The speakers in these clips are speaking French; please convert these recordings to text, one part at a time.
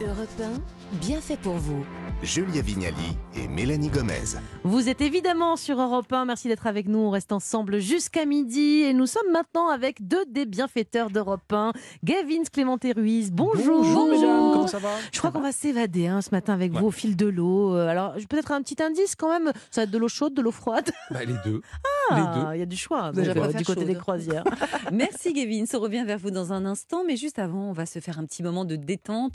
Europe 1, bien fait pour vous. Julia Vignali et Mélanie Gomez. Vous êtes évidemment sur Europe 1. Merci d'être avec nous. On reste ensemble jusqu'à midi. Et nous sommes maintenant avec deux des bienfaiteurs d'Europe 1. Gavin Clément et Ruiz. Bonjour. Bonjour, mesdames. Comment ça va? Je crois qu'on va s'évader hein, ce matin avec vous au fil de l'eau. Euh, Alors, peut-être un petit indice quand même? Ça va être de l'eau chaude, de l'eau froide? Bah, Les deux. Ah, Deux. il y a du choix donc, euh, du côté chaude. des croisières. Merci Gavin, on revient vers vous dans un instant, mais juste avant, on va se faire un petit moment de détente.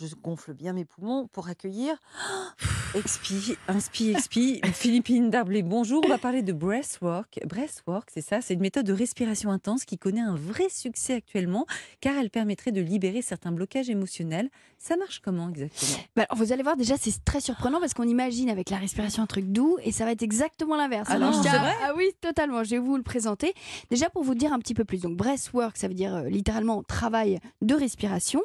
Je gonfle bien mes poumons pour accueillir Expi, inspi, expi, Philippine Darblé. Bonjour, on va parler de breathwork. Breathwork, c'est ça, c'est une méthode de respiration intense qui connaît un vrai succès actuellement car elle permettrait de libérer certains blocages émotionnels. Ça marche comment exactement? Bah, alors, vous allez voir, déjà, c'est très surprenant parce qu'on imagine avec la respiration un truc doux et ça va être exactement l'inverse. Ah je c'est tiens- vrai? Ah oui, totalement. Je vais vous le présenter. Déjà, pour vous dire un petit peu plus. Donc, breathwork, ça veut dire euh, littéralement travail de respiration.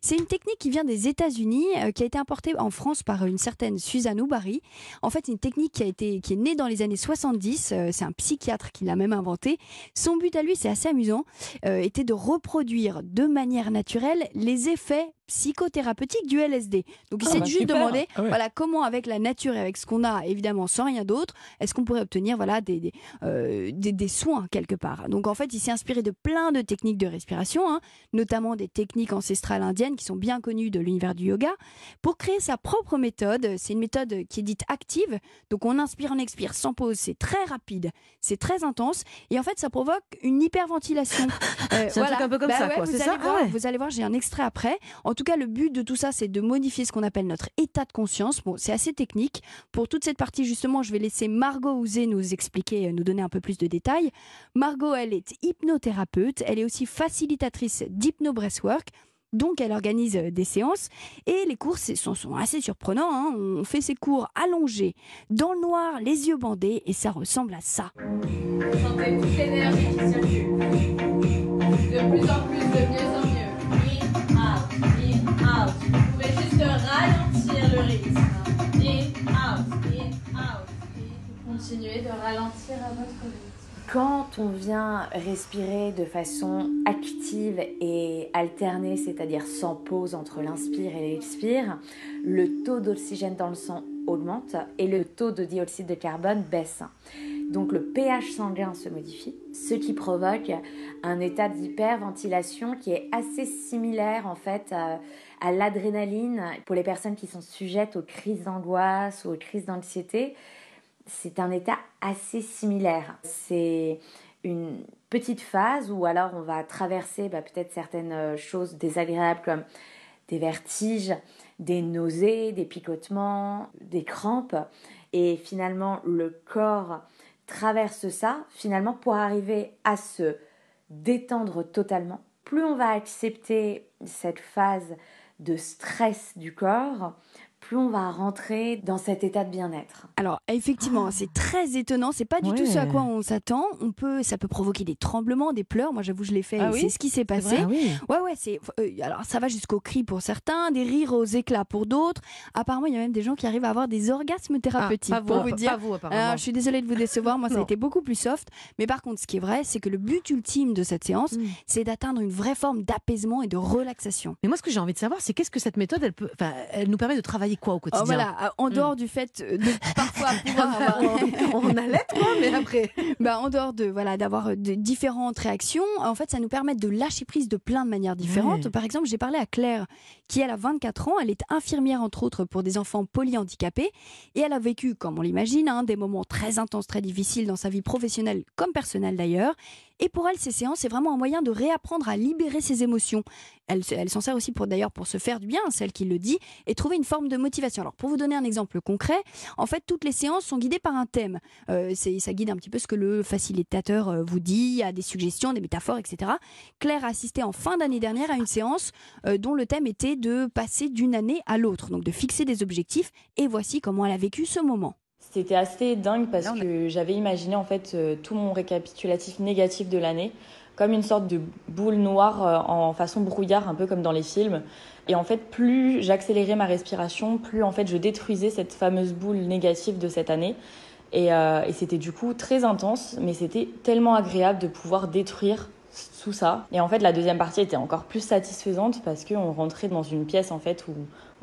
C'est une technique qui vient des États-Unis, euh, qui a été importée en France par une certaine Suzanne Oubari. En fait, une technique qui, a été, qui est née dans les années 70. euh, c'est un psychiatre qui l'a même inventée. Son but à lui, c'est assez amusant, euh, était de reproduire de manière naturelle les effets psychothérapeutiques du LSD. Donc il Ah s'est bah juste demandé Ah ouais. voilà, comment avec la nature et avec ce qu'on a, évidemment sans rien d'autre, est-ce qu'on pourrait obtenir voilà, des, des, euh, des- des soins quelque part. Donc en fait, il s'est inspiré de plein de techniques de respiration, hein, notamment des techniques ancestrales indiennes qui sont bien connues de l'univers du yoga, pour créer sa propre méthode. C'est une méthode qui est dite active, donc on inspire, on expire sans pause, c'est très rapide, c'est très intense, et en fait ça provoque une hyperventilation. Euh, C'est un truc un peu comme Bah ça, ouais, quoi, vous c'est allez ça? Ah ouais. Vous allez voir, j'ai un extrait après. En tout cas, le but de tout ça, c'est de modifier ce qu'on appelle notre état de conscience. Bon, c'est assez technique. Pour toute cette partie, justement, je vais laisser Margot Ouzé nous expliquer, euh, nous donner un peu plus de détails. Margot, elle est hypnothérapeute. Elle est aussi facilitatrice d'hypno-breathwork. Donc, elle organise euh, des séances et les cours sont, assez surprenants. hein. On fait ces cours allongés, dans le noir, les yeux bandés, et ça ressemble à ça. Sentez toute l'énergie qui circule. De plus en plus, de mieux en mieux. De ralentir à votre rythme. Quand on vient respirer de façon active et alternée, c'est-à-dire sans pause entre l'inspire et l'expire, le taux d'oxygène dans le sang augmente et le taux de dioxyde de carbone baisse. Donc le pH sanguin se modifie, ce qui provoque un état d'hyperventilation qui est assez similaire en fait à l'adrénaline pour les personnes qui sont sujettes aux crises d'angoisse ou aux crises d'anxiété c'est un état assez similaire. C'est une petite phase où alors on va traverser bah, peut-être certaines euh, choses désagréables comme des vertiges, des nausées, des picotements, des crampes. Et finalement, le corps traverse ça finalement pour arriver à se détendre totalement. Plus on va accepter cette phase de stress du corps, plus on va rentrer dans cet état de bien-être. Alors effectivement, c'est très étonnant. C'est pas du tout ce à quoi on s'attend. On peut, ça peut provoquer des tremblements, des pleurs. Moi, j'avoue, je l'ai fait. Ah oui c'est ce qui s'est passé. Ah oui. Ouais, ouais, c'est. euh, alors, ça va jusqu'aux cris pour certains, des rires aux éclats pour d'autres. Apparemment, il y a même des gens qui arrivent à avoir des orgasmes thérapeutiques. Ah, pas pour vous, dire. pas vous, apparemment. Alors, je suis désolée de vous décevoir. Moi, ça a été beaucoup plus soft. Mais par contre, ce qui est vrai, c'est que le but ultime de cette séance, Mm. c'est d'atteindre une vraie forme d'apaisement et de relaxation. Mais moi, ce que j'ai envie de savoir, c'est qu'est-ce que cette méthode, elle, peut, enfin, elle nous permet de travailler quoi au Oh, quotidien voilà, euh, en dehors du fait de parfois pouvoir avoir on, on allait, quoi, mais après. Bah, en dehors de voilà d'avoir de différentes réactions, en fait, ça nous permet de lâcher prise de plein de manières différentes. Par exemple, j'ai parlé à Claire, qui elle a 24 ans, elle est infirmière entre autres pour des enfants polyhandicapés, et elle a vécu, comme on l'imagine, hein, des moments très intenses, très difficiles dans sa vie professionnelle comme personnelle d'ailleurs. Et pour elle, ces séances, c'est vraiment un moyen de réapprendre à libérer ses émotions. Elle, se- elle s'en sert aussi pour d'ailleurs pour se faire du bien, celle qui le dit, et trouver une forme de motivation. Alors, pour vous donner un exemple concret, en fait, toutes les séances sont guidées par un thème. Euh, ça guide un petit peu ce que le facilitateur euh, vous dit, a des suggestions, des métaphores, etc. Claire a assisté en fin d'année dernière à une séance euh, dont le thème était de passer d'une année à l'autre, donc de fixer des objectifs, et voici comment elle a vécu ce moment. C'était assez dingue parce que j'avais imaginé en fait euh, tout mon récapitulatif négatif de l'année comme une sorte de boule noire euh, en façon brouillard, un peu comme dans les films. Et en fait, plus j'accélérais ma respiration, plus en fait je détruisais cette fameuse boule négative de cette année. Et, euh, et c'était du coup très intense, mais c'était tellement agréable de pouvoir détruire tout ça. Et en fait, la deuxième partie était encore plus satisfaisante parce qu'on rentrait dans une pièce en fait où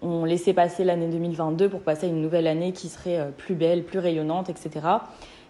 on laissait passer l'année 2022 pour passer à une nouvelle année qui serait euh, plus belle, plus rayonnante, etc.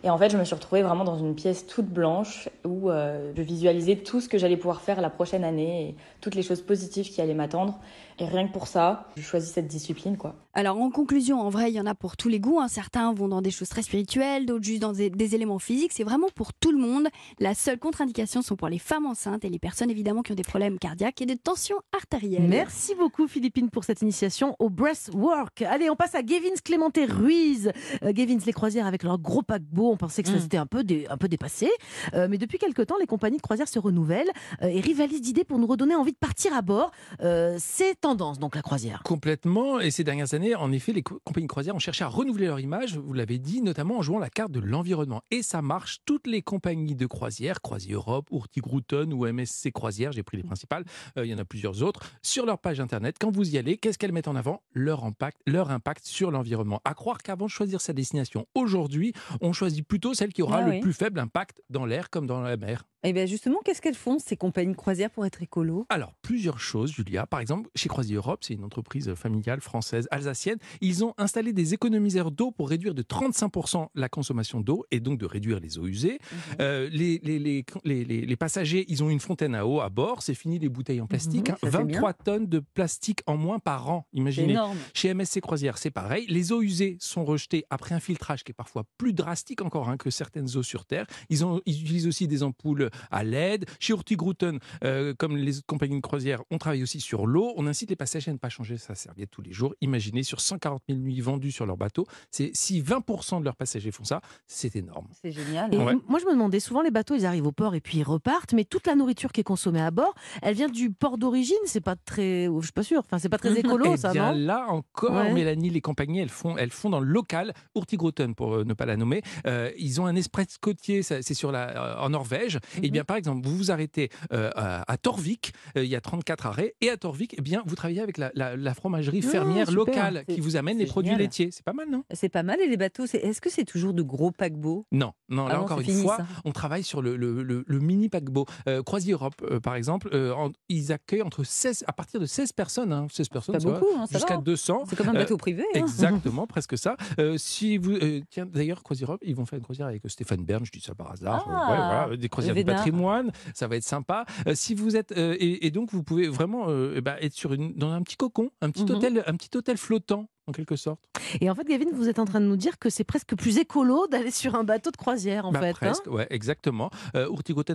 Et en fait, je me suis retrouvée vraiment dans une pièce toute blanche où euh, je visualisais tout ce que j'allais pouvoir faire la prochaine année et toutes les choses positives qui allaient m'attendre. Et rien que pour ça, je choisis cette discipline, quoi. Alors en conclusion, en vrai, il y en a pour tous les goûts. hein. Certains vont dans des choses très spirituelles, d'autres juste dans des, des éléments physiques. C'est vraiment pour tout le monde. La seule contre-indication sont pour les femmes enceintes et les personnes évidemment qui ont des problèmes cardiaques et de tension artérielle. Merci beaucoup Philippine pour cette initiation au breastwork. Allez, on passe à Gavins Clémenté Ruiz. Euh, Gavins, les croisières avec leur gros paquebot, on pensait que ça Mm. s'était un peu, dé- un peu dépassé. Euh, mais depuis quelques temps, les compagnies de croisière se renouvellent euh, et rivalisent d'idées pour nous redonner envie de partir à bord. Euh, C'est tendance donc la croisière. Complètement. Et ces dernières années, en effet, les co- compagnies de croisière ont cherché à renouveler leur image, vous l'avez dit, notamment en jouant la carte de l'environnement. Et ça marche. Toutes les compagnies de croisière, Croisière Europe, Hurtigruten ou MSC Croisière, j'ai pris les principales, euh, il y en a plusieurs autres, sur leur page internet, quand vous y allez, qu'est-ce qu'elles mettent en avant? Leur impact, leur impact sur l'environnement. À croire qu'avant de choisir sa destination, aujourd'hui, on choisit plutôt celle qui aura Ah le plus faible impact dans l'air comme dans la mer. Et bien justement, qu'est-ce qu'elles font, ces compagnies de croisière, pour être écolo? Alors, plusieurs choses, Julia. Par exemple, chez Croisière Europe, c'est une entreprise familiale française, alsacienne. Ils ont installé des économiseurs d'eau pour réduire de 35% la consommation d'eau et donc de réduire les eaux usées. Euh, les, les, les, les- les- les passagers, ils ont une fontaine à eau à bord. C'est fini les bouteilles en plastique. Mhm, hein. 23 tonnes de plastique en moins par an. Imaginez. énorme. Chez MSC Croisière, c'est pareil. Les eaux usées sont rejetées après un filtrage qui est parfois plus drastique encore hein, que certaines eaux sur Terre. Ils, ont, ils utilisent aussi des ampoules à LED. Chez Hurtigruten, euh, comme les autres compagnies de croisière, on travaille aussi sur l'eau. On incite les passagers à ne pas changer sa serviette tous les jours. Imaginez, sur 140 000 nuits vendues sur leur bateau, c'est si 20% de leurs passagers font ça, c'est énorme. C'est génial. Et Ouais. moi, je me demandais souvent, les bateaux, ils arrivent au port et puis ils repartent, mais toute la nourriture qui est consommée à bord, elle vient du port d'origine. C'est pas très, je suis pas sûre. Enfin, c'est pas très écolo, Eh ça, bien non? là encore, Ouais. Mélanie, les compagnies, elles font, elles font dans le local. Hurtigruten, pour euh, ne pas la nommer, euh, ils ont un express côtier, c'est sur la, euh, en Norvège. Et bien, par exemple, vous vous arrêtez euh, à, Torvik, euh, il y a 34 arrêts, et à Torvik, eh bien, vous travaillez avec la, la- la fromagerie Ah, fermière locale qui vous amène les produits laitiers. C'est pas mal, non? C'est pas mal. Et les bateaux, est-ce que c'est toujours de gros paquebots? Non, non, là Ah encore une fini, fois, ça. on travaille sur le, le- le- le mini paquebot. Euh, Europe, euh, par exemple, en- ils accueillent entre 16, à partir de 16 personnes, hein, 16 personnes, Pas ça va, beaucoup, hein, jusqu'à va. 200. C'est comme un bateau privé. hein. Exactement, presque ça. Si vous, tiens, d'ailleurs, Croisière Europe, ils vont faire une croisière avec Stéphane Bern, je dis ça par hasard. Ah, ouais, voilà, des croisières. Patrimoine, ça va être sympa. Euh, si vous êtes euh, et, et donc vous pouvez vraiment euh, eh ben, être sur une, dans un petit cocon, un petit Mhm. hôtel, un petit hôtel flottant en quelque sorte. Et en fait, Gavin, vous êtes en train de nous dire que c'est presque plus écolo d'aller sur un bateau de croisière, en Bah, fait. hein presque, ouais, exactement. Euh,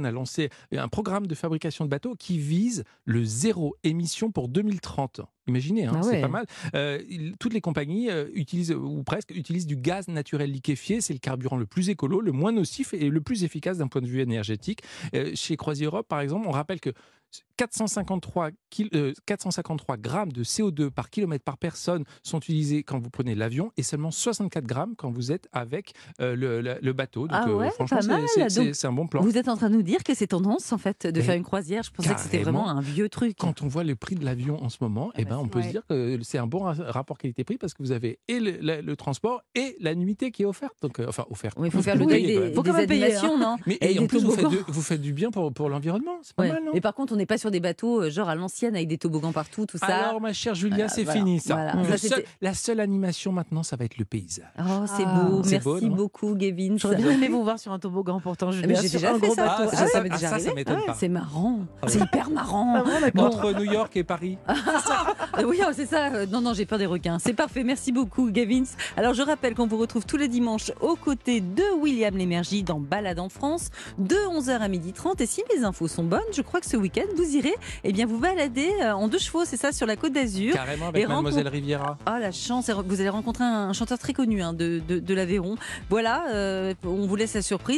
a lancé un programme de fabrication de bateaux qui vise le zéro émission pour 2030. Imaginez, hein, Ah c'est pas mal. Euh, toutes les compagnies euh, utilisent, ou presque, utilisent du gaz naturel liquéfié. C'est le carburant le plus écolo, le moins nocif et le plus efficace d'un point de vue énergétique. Euh, chez Croisière Europe, par exemple, on rappelle que 453, kil- euh, 453 grammes de CO2 par kilomètre par personne sont utilisés quand vous prenez l'avion et seulement 64 grammes quand vous êtes avec euh, le, bateau. Donc, Ah ouais, franchement, pas c'est- un bon plan. Vous êtes en train de nous dire que c'est tendance, en fait, de faire une croisière. Je pensais que c'était vraiment un vieux truc. Quand on voit le prix de l'avion en ce moment, eh bah, ben, on peut se dire que c'est un bon ra- rapport qualité-prix parce que vous avez et le, transport et la nuitée qui est offerte. Donc, euh, enfin, offerte. Oui, il faut faire le Vous deuil même. Faut quand même payer, animations, non? Mais Et et en plus, vous faites, du, vous faites du bien pour, pour l'environnement. C'est pas Ouais. mal, non? Et par contre, on n'est pas sur des bateaux euh, genre à l'ancienne avec des toboggans partout, tout ça. Alors, ma chère Julia, Voilà, c'est voilà, fini ça. voilà. Le Ça, seul- c'était- la seule animation maintenant, ça va être le paysage. Oh, c'est Ah. beau. Merci beau, beaucoup, Gavin. J'aurais bien aimé vous voir sur un toboggan, pourtant. Je Eh l'ai j'ai déjà un fait gros ça. bateau. Ah, Ah, ça m'est déjà ça, ça arrivé. m'étonne pas. C'est marrant. Ah. C'est hyper marrant. Bon. Entre New York et Paris. Oui, oh, c'est ça. Euh, Non, non, j'ai peur des requins. C'est parfait. Merci beaucoup, Gavins. Alors, je rappelle qu'on vous retrouve tous les dimanches aux côtés de William Lémergie dans Balade en France, de 11h à 12h30. Et si les infos sont bonnes, je crois que ce week-end, vous irez eh bien, vous balader euh, en deux chevaux, c'est ça, sur la côte d'Azur. Carrément avec Et Mademoiselle rencontre- Riviera. Ah, la chance. Vous allez rencontrer un chanteur très connu hein, de, de, de l'Aveyron. Voilà, euh, on vous laisse la surprise.